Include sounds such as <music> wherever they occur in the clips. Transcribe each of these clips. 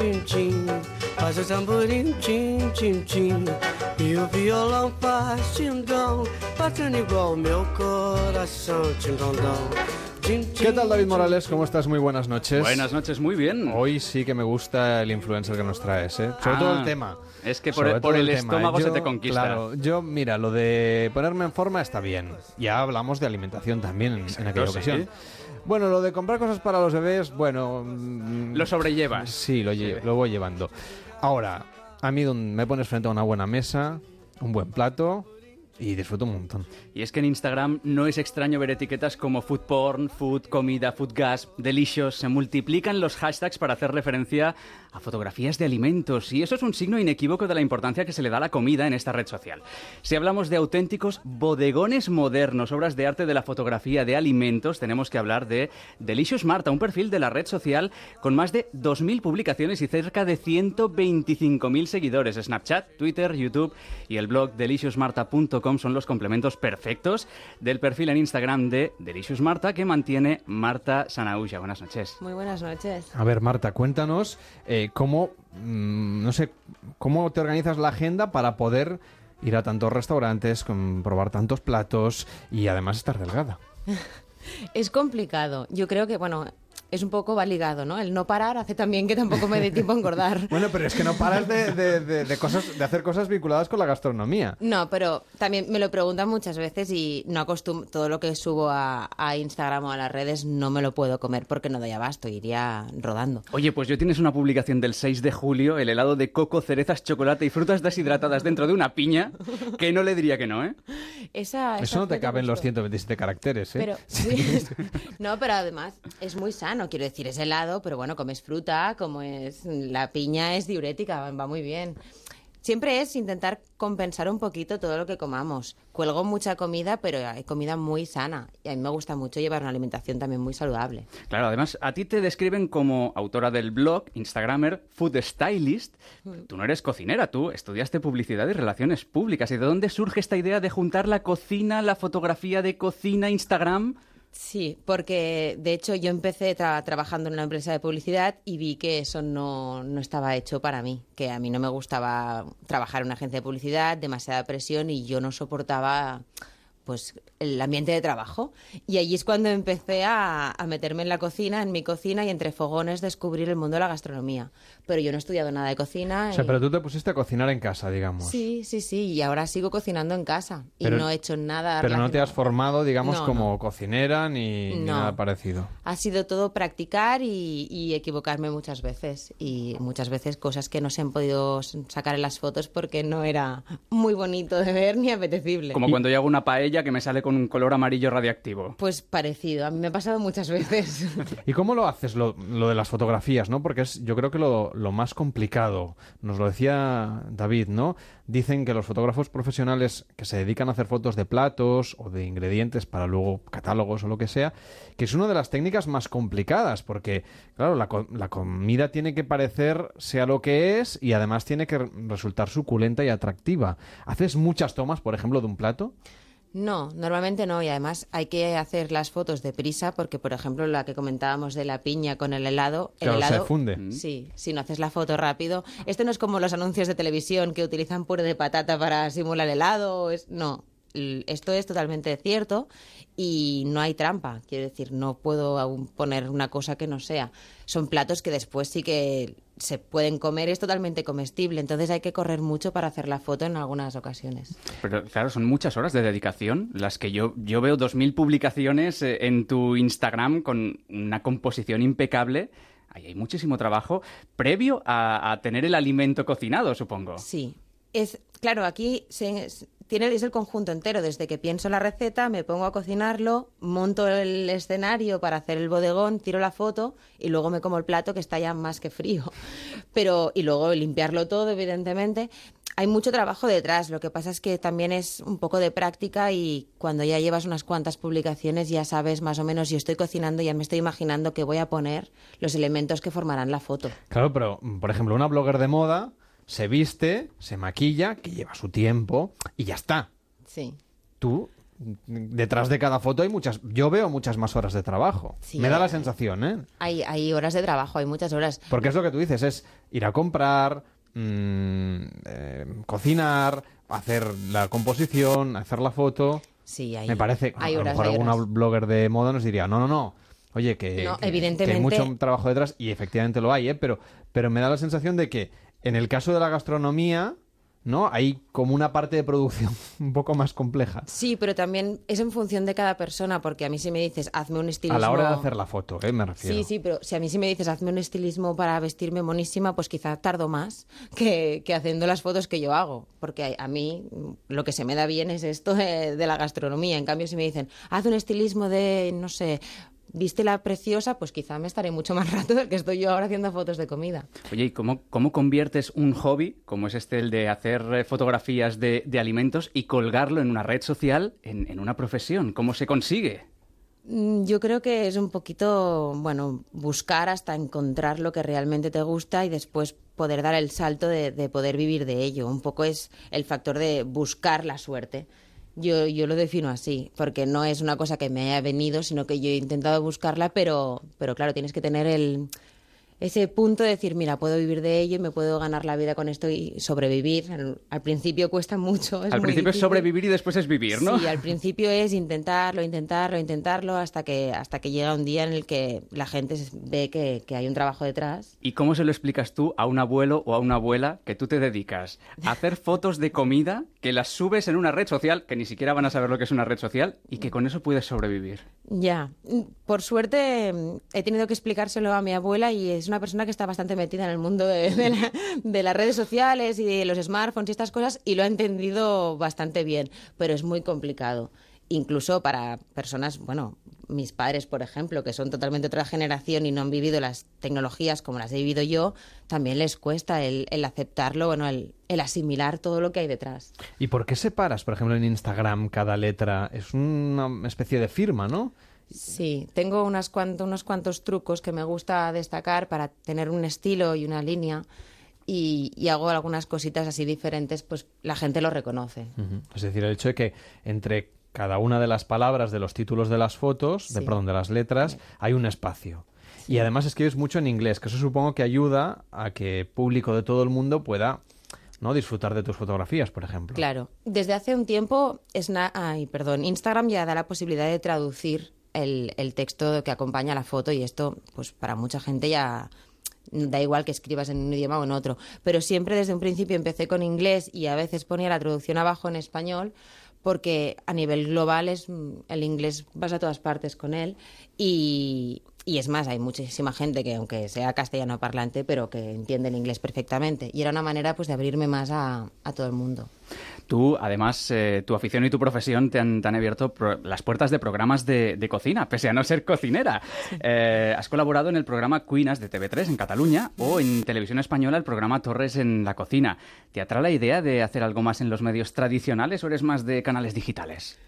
tchim, tchim. Faz o tamborim, tchim, tchim, tchim. E o violão faz tim-dom, batendo igual meu coração, tim-dom-dom. ¿Qué tal David Morales? ¿Cómo estás? Muy buenas noches. Buenas noches, muy bien. Hoy sí que me gusta el influencer que nos traes, ¿eh? Sobre todo Ah, el tema. Es que por, el- por el, estómago Yo, se te conquista. Claro, yo, mira, lo de ponerme en forma está bien. Ya hablamos de alimentación también en, en aquella sí. ocasión. Bueno, lo de comprar cosas para los bebés, bueno... mm, Lo sobrellevas. Sí, lo, lle- lo voy llevando. Ahora, a mí me pones frente a una buena mesa, un buen plato y disfruto un montón. Y es que en Instagram no es extraño ver etiquetas como food porn, food, comida, food gas, delicious. Se multiplican los hashtags para hacer referencia a fotografías de alimentos. Y eso es un signo inequívoco de la importancia que se le da a la comida en esta red social. Si hablamos de auténticos bodegones modernos, obras de arte de la fotografía de alimentos, tenemos que hablar de Delicious Marta, un perfil de la red social con más de 2.000 publicaciones y cerca de 125.000 seguidores. Snapchat, Twitter, YouTube y el blog deliciousmarta.com son los complementos perfectos del perfil en Instagram de Delicious Marta que mantiene Marta Sanaulla. Buenas noches. Muy buenas noches. A ver, Marta, cuéntanos eh, cómo, mm, no sé, cómo te organizas la agenda para poder ir a tantos restaurantes, con- probar tantos platos y además estar delgada. <laughs> Es complicado. Yo creo que, bueno, es un poco va ligado, ¿no? El no parar hace también que tampoco me dé tiempo a engordar. <laughs> Bueno, pero es que no paras de, de- de- de cosas, de hacer cosas vinculadas con la gastronomía. No, pero también me lo preguntan muchas veces y no acostum todo lo que subo a, a Instagram o a las redes no me lo puedo comer porque no doy abasto, iría rodando. Oye, pues yo tienes una publicación del 6 de julio, el helado de coco, cerezas, chocolate y frutas deshidratadas dentro de una piña, que no le diría que no, ¿eh? Esa, esa Eso no te caben los gustó. 127 caracteres, ¿eh? Pero, sí. <laughs> no, pero además es muy sano, quiero decir, es helado, pero bueno, comes fruta, como es la piña es diurética, va muy bien. Siempre es intentar compensar un poquito todo lo que comamos. Cuelgo mucha comida, pero hay comida muy sana. Y a mí me gusta mucho llevar una alimentación también muy saludable. Claro, además a ti te describen como autora del blog, Instagramer, Food Stylist. Tú no eres cocinera, tú estudiaste publicidad y relaciones públicas. ¿Y de dónde surge esta idea de juntar la cocina, la fotografía de cocina, Instagram? Sí, porque de hecho yo empecé tra- trabajando en una empresa de publicidad y vi que eso no, no estaba hecho para mí, que a mí no me gustaba trabajar en una agencia de publicidad, demasiada presión y yo no soportaba pues el ambiente de trabajo. Y allí es cuando empecé a, a meterme en la cocina, en mi cocina y entre fogones descubrir el mundo de la gastronomía. Pero yo no he estudiado nada de cocina. O sea, y- pero tú te pusiste a cocinar en casa, digamos. Sí, sí, sí, y ahora sigo cocinando en casa y Pero- no he hecho nada. Pero no te has formado, digamos, No, como no. cocinera ni, ni No. nada parecido. Ha sido todo practicar y, y equivocarme muchas veces. Y muchas veces cosas que no se han podido sacar en las fotos porque no era muy bonito de ver ni apetecible. Como cuando yo hago una paella que me sale con un color amarillo radiactivo. Pues parecido, a mí me ha pasado muchas veces. <laughs> ¿Y cómo lo haces lo, lo de las fotografías, no? Porque es, yo creo que lo, lo más complicado. Nos lo decía David, ¿no? Dicen que los fotógrafos profesionales que se dedican a hacer fotos de platos o de ingredientes para luego catálogos o lo que sea, que es una de las técnicas más complicadas, porque, claro, la, la comida tiene que parecer sea lo que es y además tiene que re- resultar suculenta y atractiva. ¿Haces muchas tomas, por ejemplo, de un plato? No, normalmente no. Y además hay que hacer las fotos deprisa porque, por ejemplo, la que comentábamos de la piña con el helado, el Claro, se helado funde. Sí, si no haces la foto rápido. Esto no es como los anuncios de televisión que utilizan puré de patata para simular helado. Es, no, esto es totalmente cierto y no hay trampa. Quiero decir, no puedo aún poner una cosa que no sea. Son platos que después sí que se pueden comer, es totalmente comestible. Entonces hay que correr mucho para hacer la foto en algunas ocasiones. Pero claro, son muchas horas de dedicación las que yo, yo veo 2.000 publicaciones eh, en tu Instagram con una composición impecable. Ahí hay muchísimo trabajo previo a, a tener el alimento cocinado, supongo. Sí. Es, claro, aquí se, tiene, el conjunto entero. Desde que pienso la receta, me pongo a cocinarlo, monto el escenario para hacer el bodegón, tiro la foto y luego me como el plato que está ya más que frío. <laughs> Pero, y luego limpiarlo todo, evidentemente. Hay mucho trabajo detrás. Lo que pasa es que también es un poco de práctica y cuando ya llevas unas cuantas publicaciones ya sabes más o menos, yo estoy cocinando, ya me estoy imaginando que voy a poner los elementos que formarán la foto. Claro, pero, por ejemplo, una blogger de moda se viste, se maquilla, que lleva su tiempo y ya está. Sí. Tú detrás de cada foto hay muchas, yo veo muchas más horas de trabajo. Sí, Me da la hay- sensación, ¿eh? Hay, hay horas de trabajo, hay muchas horas. Porque es lo que tú dices, es ir a comprar, mm, eh, cocinar, hacer la composición, hacer la foto. Sí, hay, Me parece, hay a lo horas, mejor alguna horas. blogger de moda nos diría, no, no, no, oye, que, No, que- que evidentemente- hay mucho trabajo detrás y efectivamente lo hay, ¿eh? pero, pero me da la sensación de que en el caso de la gastronomía, ¿no? Hay como una parte de producción <laughs> un poco más compleja. Sí, pero también es en función de cada persona, porque a mí si me dices, hazme un estilismo... A la hora de hacer la foto, ¿eh? Me refiero. Sí, sí, pero si a mí si me dices, hazme un estilismo para vestirme monísima, pues quizá tardo más <laughs> que, que haciendo las fotos que yo hago, porque a, a mí lo que se me da bien es esto de, de la gastronomía. En cambio, si me dicen, haz un estilismo de, no sé, vístela preciosa, pues quizá me estaré mucho más <laughs> rato del que estoy yo ahora haciendo fotos de comida. Oye, ¿y cómo, cómo conviertes un hobby, como es este el de hacer eh, fotografías de, de alimentos, y colgarlo en una red social en, en una profesión? ¿Cómo se consigue? Mm, Yo creo que es un poquito, bueno, buscar hasta encontrar lo que realmente te gusta y después poder dar el salto de, de poder vivir de ello. Un poco es el factor de buscar la suerte. Yo, yo lo defino así, porque no es una cosa que me haya venido, sino que yo he intentado buscarla, pero, pero claro, tienes que tener el, ese punto de decir, mira, puedo vivir de ello y me puedo ganar la vida con esto y sobrevivir. Al, al principio cuesta mucho. Es Al muy principio es sobrevivir y después es vivir, ¿no? Sí, al principio es intentarlo, intentarlo, intentarlo, hasta que, hasta que llega un día en el que la gente ve que, que hay un trabajo detrás. ¿Y cómo se lo explicas tú a un abuelo o a una abuela que tú te dedicas a hacer fotos de comida que las subes en una red social, que ni siquiera van a saber lo que es una red social, y que con eso puedes sobrevivir? Ya, por suerte mm, he tenido que explicárselo a mi abuela y es una persona que está bastante metida en el mundo de las redes sociales y de los smartphones y estas cosas y lo ha entendido bastante bien, pero es muy complicado. Incluso para personas, bueno, mis padres, por ejemplo, que son totalmente otra generación y no han vivido las tecnologías como las he vivido yo, también les cuesta el, el aceptarlo, bueno, el, el asimilar todo lo que hay detrás. ¿Y por qué separas, por ejemplo, en Instagram cada letra? Es una especie de firma, ¿no? Sí, tengo unas cuanto- unos cuantos trucos que me gusta destacar para tener un estilo y una línea y, y hago algunas cositas así diferentes, pues la gente lo reconoce. Es decir, el hecho de que entre cada una de las palabras de los títulos de las fotos, de, perdón, de las letras, hay un espacio. Y además escribes mucho en inglés, que eso supongo que ayuda a que público de todo el mundo pueda no disfrutar de tus fotografías, por ejemplo. Claro, desde hace un tiempo Sna- ay, perdón, Instagram ya da la posibilidad de traducir el, el texto que acompaña la foto y esto, pues para mucha gente ya da igual que escribas en un idioma o en otro. Pero siempre desde un principio empecé con inglés y a veces ponía la traducción abajo en español porque a nivel global es mm, el inglés vas a todas partes con él y, y es más, hay muchísima gente que aunque sea castellano parlante, pero que entiende el inglés perfectamente y era una manera pues de abrirme más a, a todo el mundo. Tú, además, eh, tu afición y tu profesión te han, te han abierto pro- las puertas de programas de, de cocina, pese a no ser cocinera. Eh, has colaborado en el programa Cuinas de TV3 en Cataluña o en Televisión Española el programa Torres en la cocina. ¿Te atrae la idea de hacer algo más en los medios tradicionales o eres más de canales digitales?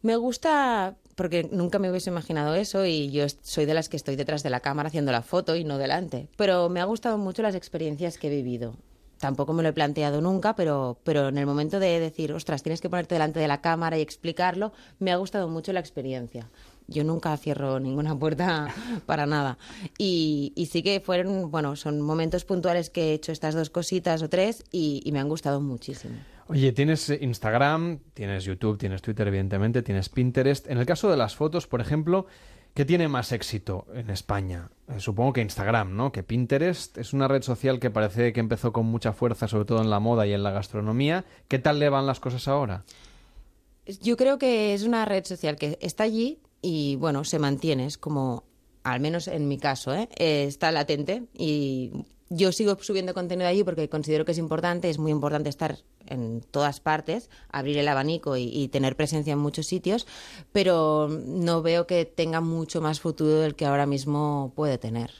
Me gusta porque nunca me hubiese imaginado eso y yo soy de las que estoy detrás de la cámara haciendo la foto y no delante. Pero me ha gustado mucho las experiencias que he vivido. Tampoco me lo he planteado nunca, pero, pero en el momento de decir, ostras, tienes que ponerte delante de la cámara y explicarlo, me ha gustado mucho la experiencia. Yo nunca cierro ninguna <laughs> puerta para nada. Y, sí que fueron, bueno, son momentos puntuales que he hecho estas dos cositas o tres y, y me han gustado muchísimo. Oye, tienes eh, Instagram, tienes YouTube, tienes Twitter, evidentemente, tienes Pinterest. En el caso de las fotos, por ejemplo, ¿qué tiene más éxito en España? Eh, supongo que Instagram, ¿no? Que Pinterest es una red social que parece que empezó con mucha fuerza, sobre todo en la moda y en la gastronomía. ¿Qué tal le van las cosas ahora? Yo creo que es una red social que está allí y, bueno, se mantiene. Es como, al menos en mi caso, ¿eh? Eh, está latente y yo sigo subiendo contenido allí porque considero que es importante. Es muy importante estar en todas partes, abrir el abanico y, y tener presencia en muchos sitios, pero no veo que tenga mucho más futuro del que ahora mismo puede tener.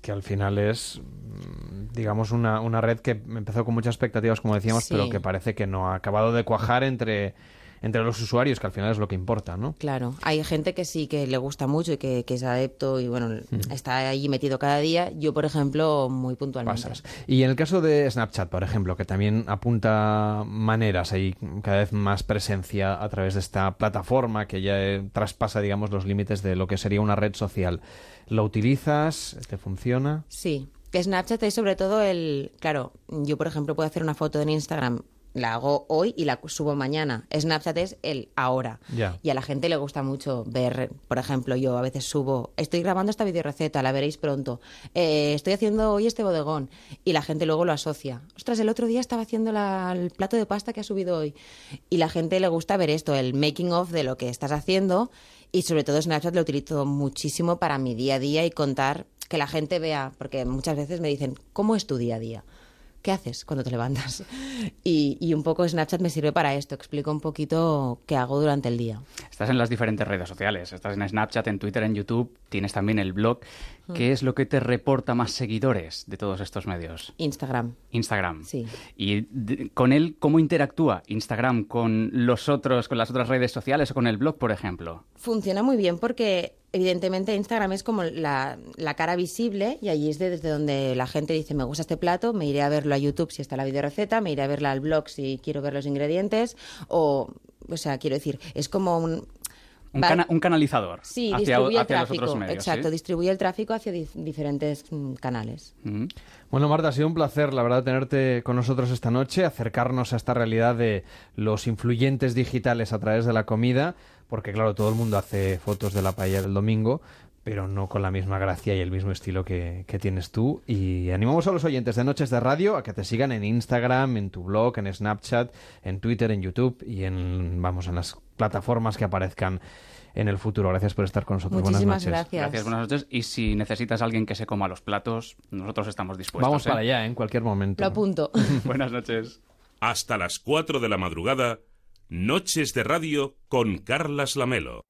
Que al final es, mm, digamos, una, una red que empezó con muchas expectativas, como decíamos, Sí. pero que parece que no ha acabado de cuajar entre, entre los usuarios, que al final es lo que importa, ¿no? Claro, hay gente que sí que le gusta mucho y que, que es adepto y bueno, Mm. está ahí metido cada día. Yo, por ejemplo, muy puntualmente. Pasas. Y en el caso de Snapchat, por ejemplo, que también apunta maneras, hay cada vez más presencia a través de esta plataforma que ya eh, traspasa, digamos, los límites de lo que sería una red social. ¿Lo utilizas? ¿Te funciona? Sí, que Snapchat es sobre todo el... Claro, yo, por ejemplo, puedo hacer una foto en Instagram, la hago hoy y la subo mañana. Snapchat es el ahora. Y a la gente le gusta mucho ver, por ejemplo, yo a veces subo, estoy grabando esta videoreceta, la veréis pronto, Eh, estoy haciendo hoy este bodegón, y la gente luego lo asocia. Ostras, el otro día estaba haciendo la- el plato de pasta que ha subido hoy. Y la gente le gusta ver esto, el making of de lo que estás haciendo, y sobre todo Snapchat lo utilizo muchísimo para mi día a día y contar que la gente vea, porque muchas veces me dicen, ¿cómo es tu día a día? ¿Qué haces cuando te levantas? <laughs> Y, y un poco Snapchat me sirve para esto, explico un poquito qué hago durante el día. Estás en las diferentes redes sociales, estás en Snapchat, en Twitter, en YouTube, tienes también el blog. ¿Qué es lo que te reporta más seguidores de todos estos medios? Instagram. Instagram. Sí. ¿Y de- con él cómo interactúa Instagram con los otros, con las otras redes sociales o con el blog, por ejemplo? Funciona muy bien porque evidentemente Instagram es como la, la cara visible y allí es de- desde donde la gente dice me gusta este plato, me iré a verlo a YouTube si está la videoreceta, me iré a verla al blog si quiero ver los ingredientes o, o sea, quiero decir, es como un... Un, va- cana- un canalizador Sí, hacia, distribuye el hacia los tráfico, otros medios. exacto, ¿sí? distribuye el tráfico hacia dif- diferentes mm, canales. Mm. Bueno, Marta, ha sido un placer, la verdad, tenerte con nosotros esta noche, acercarnos a esta realidad de los influyentes digitales a través de la comida, porque claro, todo el mundo hace fotos de la paella del domingo, pero no con la misma gracia y el mismo estilo que, que tienes tú. Y animamos a los oyentes de Noches de Radio a que te sigan en Instagram, en tu blog, en Snapchat, en Twitter, en YouTube y en, vamos, en las plataformas que aparezcan en el futuro. Gracias por estar con nosotros. Muchísimas Buenas noches. gracias. Gracias, buenas noches. Y si necesitas a alguien que se coma los platos, nosotros estamos dispuestos. Vamos ¿eh? para allá, ¿eh? en cualquier momento. Lo apunto. <laughs> buenas noches. Hasta las 4 de la madrugada, Noches de Radio con Carlas Lamelo.